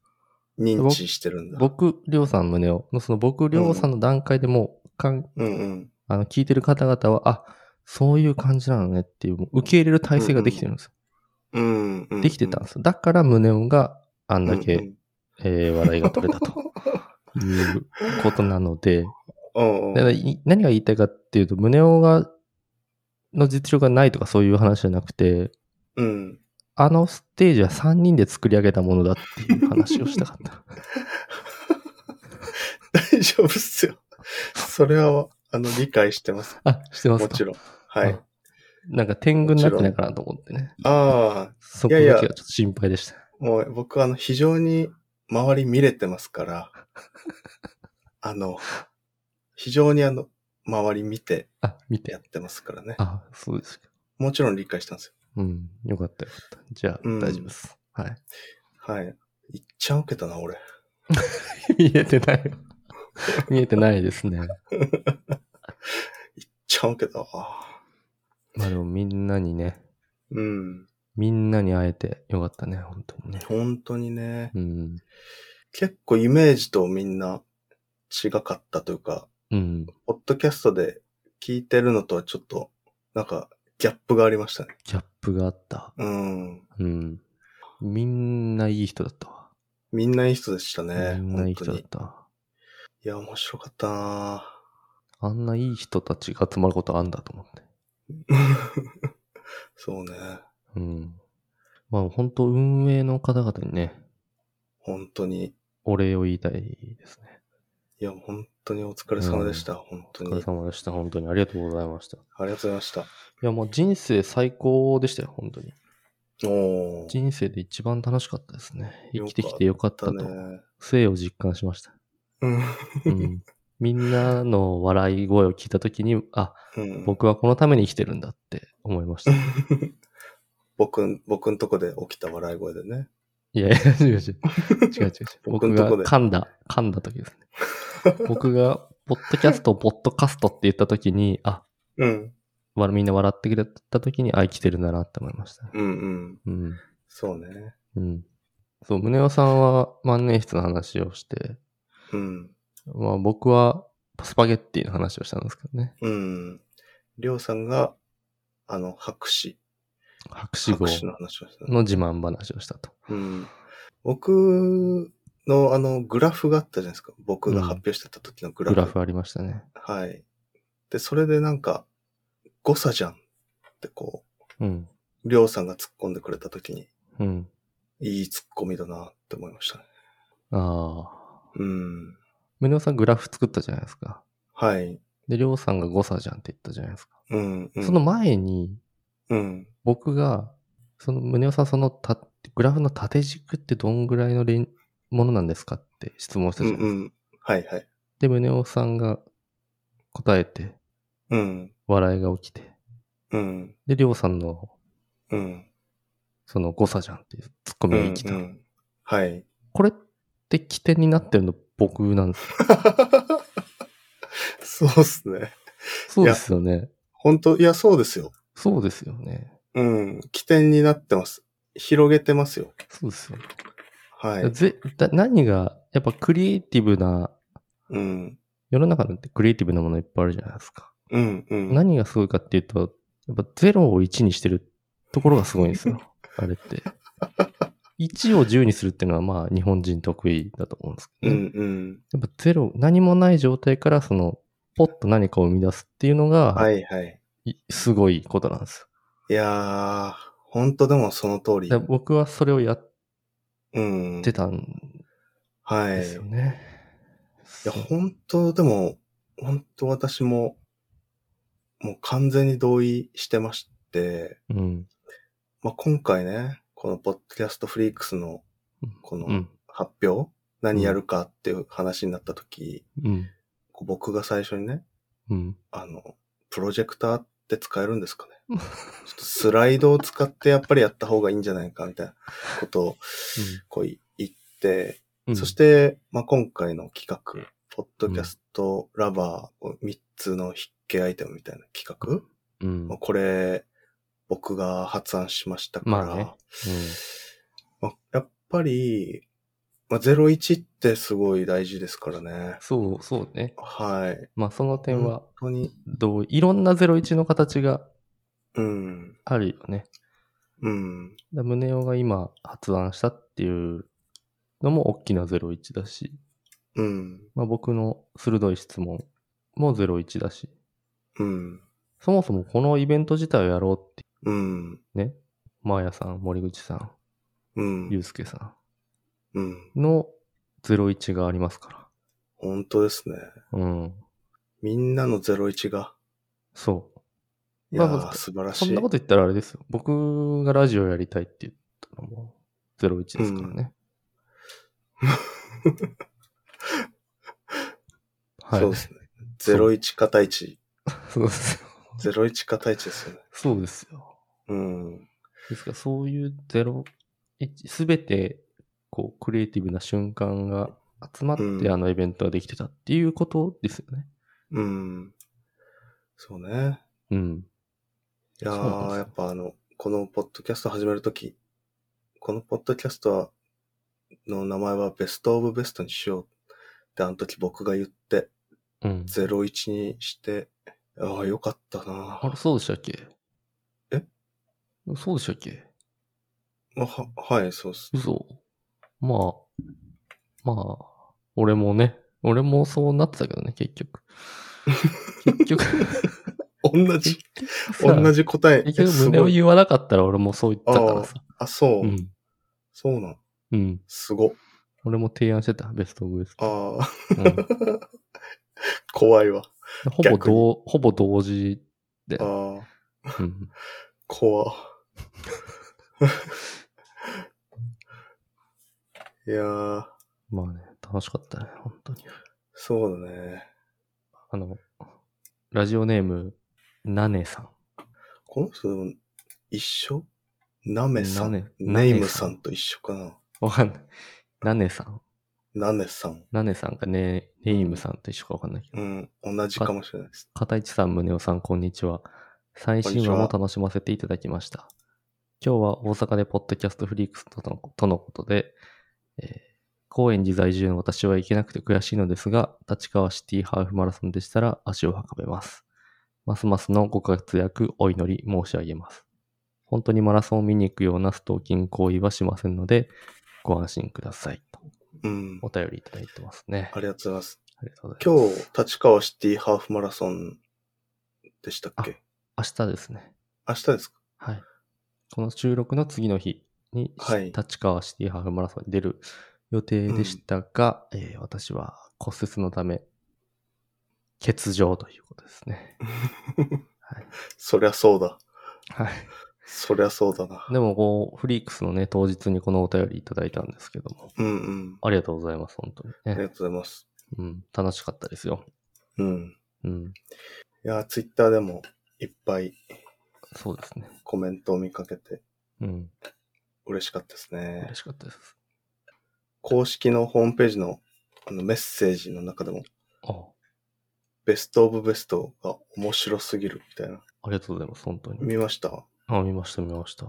認知してるんだ。僕、りょうさん、胸を、のその僕、りょうさんの段階でもう、かんうんうん。あの、聞いてる方々は、あ、そういう感じなのねっていう、もう受け入れる体制ができてるんですよ。うんうん。できてたんですよ。だから、胸音があんだけ、うんえー笑いが取れたということなので、うんう何が言いたいかっていうと、胸音が、の実力がないとかそういう話じゃなくて、うん。あのステージは3人で作り上げたものだっていう話をしたかった。大丈夫っすよ。それは、あの、理解してます。あ、してますかもちろん。はい。なんか天狗になってないかなと思ってね。あそこだけはちょっと心配でした。あ、もう僕はあの、非常に周り見れてますから、あの、非常にあの、周り見てあ、見てや。ってますからね。あ、そうですか。もちろん理解したんですうん。よかったよかった。じゃあ、うん大丈夫です。はい。よ。はい。いっちゃん受けたな、俺。見えてないよ。見えてないですね。いっちゃん受けたわ。まあでもみんなにね、うん。みんなに会えてよかったね、本当にね。本当にね。うん。結構イメージとみんな違かったというか、うん。ポッドキャストで聞いてるのとはちょっと、なんか、ギャップがありましたね。ギャップがあった。うん。うん。みんないい人だったわ。みんないい人でしたね。みんないい人だっ。た。いや、面白かったなあんないい人たちが集まることあんだと思って。そうね。うん。まあ本当運営の方々にね、本当に。お礼を言いたいですね。いや、本当にお疲れ様でした。本当に。お疲れ様でした。本当にありがとうございました。いありがとうございました。やもう人生最高でしたよ、本当に。おー。人生で一番楽しかったですね。生きてきてよかったと、だね。生を実感しました。うん。うん、みんなの笑い声を聞いたときに、あ、うん、僕はこのために生きてるんだって思いました。僕ん、僕んとこで起きた笑い声でね。いやいや、違う違う。違う違う違う。僕 が僕んとこで噛んだ、噛んだ時ですね。僕が、ポッドキャスト、ポッドカストって言った時に、あ、うん。わみんな笑ってくれた時に、あ、生きてるんだなって思いました。うんうん。うん。そうね。うん。そう、宗男さんは万年筆の話をして、うん。まあ僕はスパゲッティの話をしたんですけどね。うん。りょうさんが、あの、博士。博士号の話をした。の自慢話をしたと。うん。僕のあの、グラフがあったじゃないですか。僕が発表してた時のグラフ。グラフありましたね。はい。で、それでなんか、誤差じゃんってこうん。う、りょうさんが突っ込んでくれた時に、うん。いい突っ込みだなって思いましたね。ああ。うん。宗男さんグラフ作ったじゃないですか。はい。で、りょうさんが誤差じゃんって言ったじゃないですか。うん、うん。その前に、うん。僕が、その、宗男さんそのた、グラフの縦軸ってどんぐらいのものなんですかって質問したうんじゃないですか。うん。はいはい。で、宗男さんが答えて、うん。笑いが起きて、うん。で、りょうさんの、うん。その誤差じゃんっていうツッコミが生きた。うんうんはい。これって起点になってるの僕なんですよ。そうっすね。そうですよね。本当いや、そうですよ。そうですよね。うん。起点になってます。広げてますよ。そうですよね。はい。ぜだ何が、やっぱクリエイティブな、うん。世の中なんてクリエイティブなものいっぱいあるじゃないですか。うん。うん。何がすごいかっていうと、やっぱ0を1にしてるところがすごいんですよ。あれって。1を10にするっていうのはまあ日本人得意だと思うんですけうど、ねん。うん。やっぱ0、何もない状態からその、ポッと何かを生み出すっていうのが、はいはい。いすごいことなんですいやー、本当でもその通り。僕はそれをやっうん。てたんはい。ですよね。いや、本当でも、本当私も、もう完全に同意してまして、うん。まあ、今回ね、このポッドキャストフリークスのこのうん。発表、何やるかっていう話になった時、うん。こう僕が最初にね、うん。あの、プロジェクターって使えるんですかね？ちょっとスライドを使ってやっぱりやった方がいいんじゃないかみたいなことをこうい言って、うん。そして、まあ、今回の企画、ポッドキャストラバー3つの筆記アイテムみたいな企画、うん。まあこれ、僕が発案しましたから、まあね。まあやっぱり、まあ、01ってすごい大事ですからね。そう、そうね。はい。まあその点は本、当に、どう、いろんな01の形がうん、あるよね。うん、だ宗男が今発案したっていうのも大きな01だし、うん、まあ僕の鋭い質問も01だし、うん、そもそもこのイベント自体をやろうってうん、ね、マーヤさん、森口さん、うん、ゆうすけさうん。んの01がありますか本当ですね。ら。うん。みんなの01が、そう。いやー、まあ素晴らしい。そんなこと言ったらあれですよ。僕がラジオやりたいって言ったのも01ですからね。はい。そうですね。01片1。そうですよ。01片1ですよね。そうですよ。うん。ですから、そういう01、すべて、こう、クリエイティブな瞬間が集まって、うんあのイベントができてたっていうことですよね。うん。そうね。うん。いやー、やっぱあの、このポッドキャスト始めるとき、このポッドキャストはの名前はベストオブベストにしようってあの時僕が言って、うん。01にして、ああ、よかったなあれ、そうでしたっけ？えそうでしたっけ？あは、はい、そうっす。嘘まあ、まあ、俺もね、俺もそうなってたけどね、結局。結局、同じ、同じ答え。結局胸を言わなかったら俺もそう言ったからさ。あ、そう、うん。そうなん。うん。すご。俺も提案してた、ベストオブベスト。ああ、うん、怖いわ。ほぼ同、ほぼ同時で。ああ、うん。怖。いやー、まあね、楽しかったね、本当に。そうだね。あの、ラジオネーム、ナネさん。この人でも一緒？ナメさん？ナネネイムさんと一緒かな。わかんない。ナネさん。ナネさん。ナネさんかね、ネイムさんと一緒かわかんないけど。うん、同じかもしれないです。片市さん、宗男さん、こんにちは。最新話も楽しませていただきました。今日は大阪でポッドキャストフリークスとのとのことで、えー高円寺在住の私は行けなくて悔しいのですが、立川シティハーフマラソンでしたら足を運べます。ますますのご活躍お祈り申し上げます。本当にマラソンを見に行くようなストーキング行為はしませんので、ご安心ください。とうん。お便りいただいてますね。ありがとうございます。ありがとうございます。今日、立川シティハーフマラソンでしたっけ？明日ですね。明日ですか？はい。この収録の次の日に、はい立川シティハーフマラソンに出る予定でしたが、えー私は骨折のため、欠場ということですね。はい。そりゃそうだ。はい。そりゃそうだな。でも、こう、フリークスのね、当日にこのお便りいただいたんですけども、うんうん。ありがとうございます、本当にね。ありがとうございます。うん。楽しかったですよ。うん。うん。いや、ツイッターでもいっぱいそうですね。コメントを見かけてうん。嬉しかったですね嬉。しかったです。公式のホームページのあのメッセージの中でも、あ、ベストオブベストが面白すぎるみたいな。ありがとうございます。本当に。見ました？あ、見ました、見ました。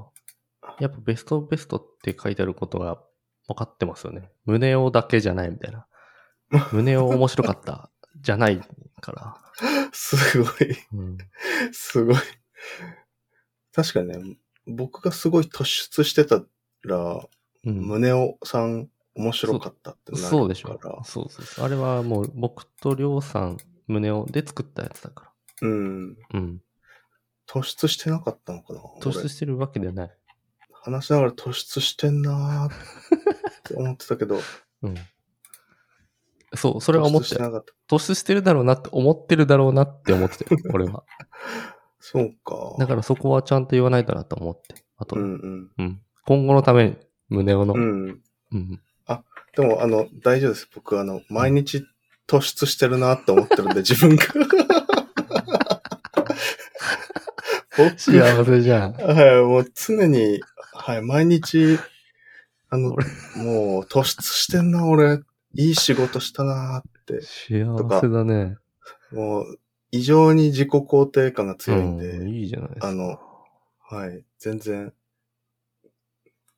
やっぱベストオブベストって書いてあることが分かってますよね。胸をだけじゃないみたいな。胸を面白かったじゃないから。すごい、うん。すごい。確かにね、僕がすごい突出してたら、うん、胸尾さん面白かったってなるから。そうでしょ。そうそうそう。あれはもう僕とりょうさん、胸をで作ったやつだかうん。ら。うん。突出してなかったのかな突出してるわけではない。俺話しながら突出してんなーって思ってたけど、うん。そう、それは思ってたよ。突出してなかった。突出してるだろうなって思ってるだろうなって思ってたよ。俺は。そうか。だからそこはちゃんと言わないとなと思って。あと、ううん、んうん。今後のために胸をの、うん。うん。でも、あの、大丈夫です。僕、あの、毎日突出してるなって思ってるんで、自分が。僕、幸せじゃん。はい、もう常に、はい、毎日、あの、俺もう突出してんな、俺。いい仕事したなって。幸せだね。もう、異常に自己肯定感が強いんで、うん、いいじゃないですか。あの、はい、全然、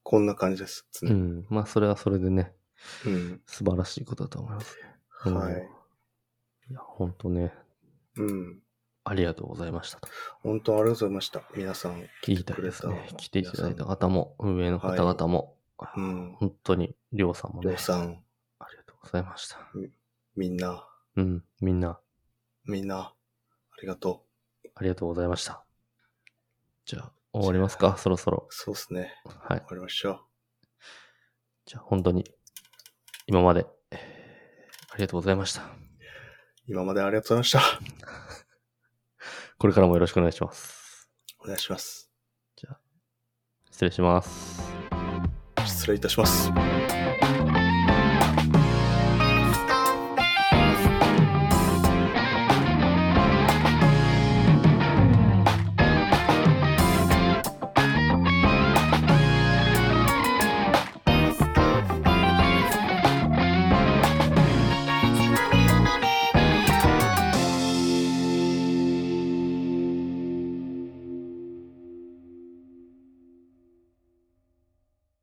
こんな感じです。うん。まあ、それはそれでね、うん。素晴らしいことだと思います。うんはい。いや、本当ね、うん。ありがとうございましたと。本当ありがとうございました。皆さん。言いたいですね。来ていただいた方も、運営の方々も、うん。本当に、りょうさんもねりょう、さん、ありがとうございました。みんな、うん、みんな、みんな、ありがとう。ありがとうございました。じゃあ、終わりますか、そろそろ。そうですね。はい終。わりましょじゃあ、本当に、今まで、えーありがとうございました。う。今までありがとうございました。これからもよろしくお願いします。お願いします。じゃあ、失礼します。失礼いたします。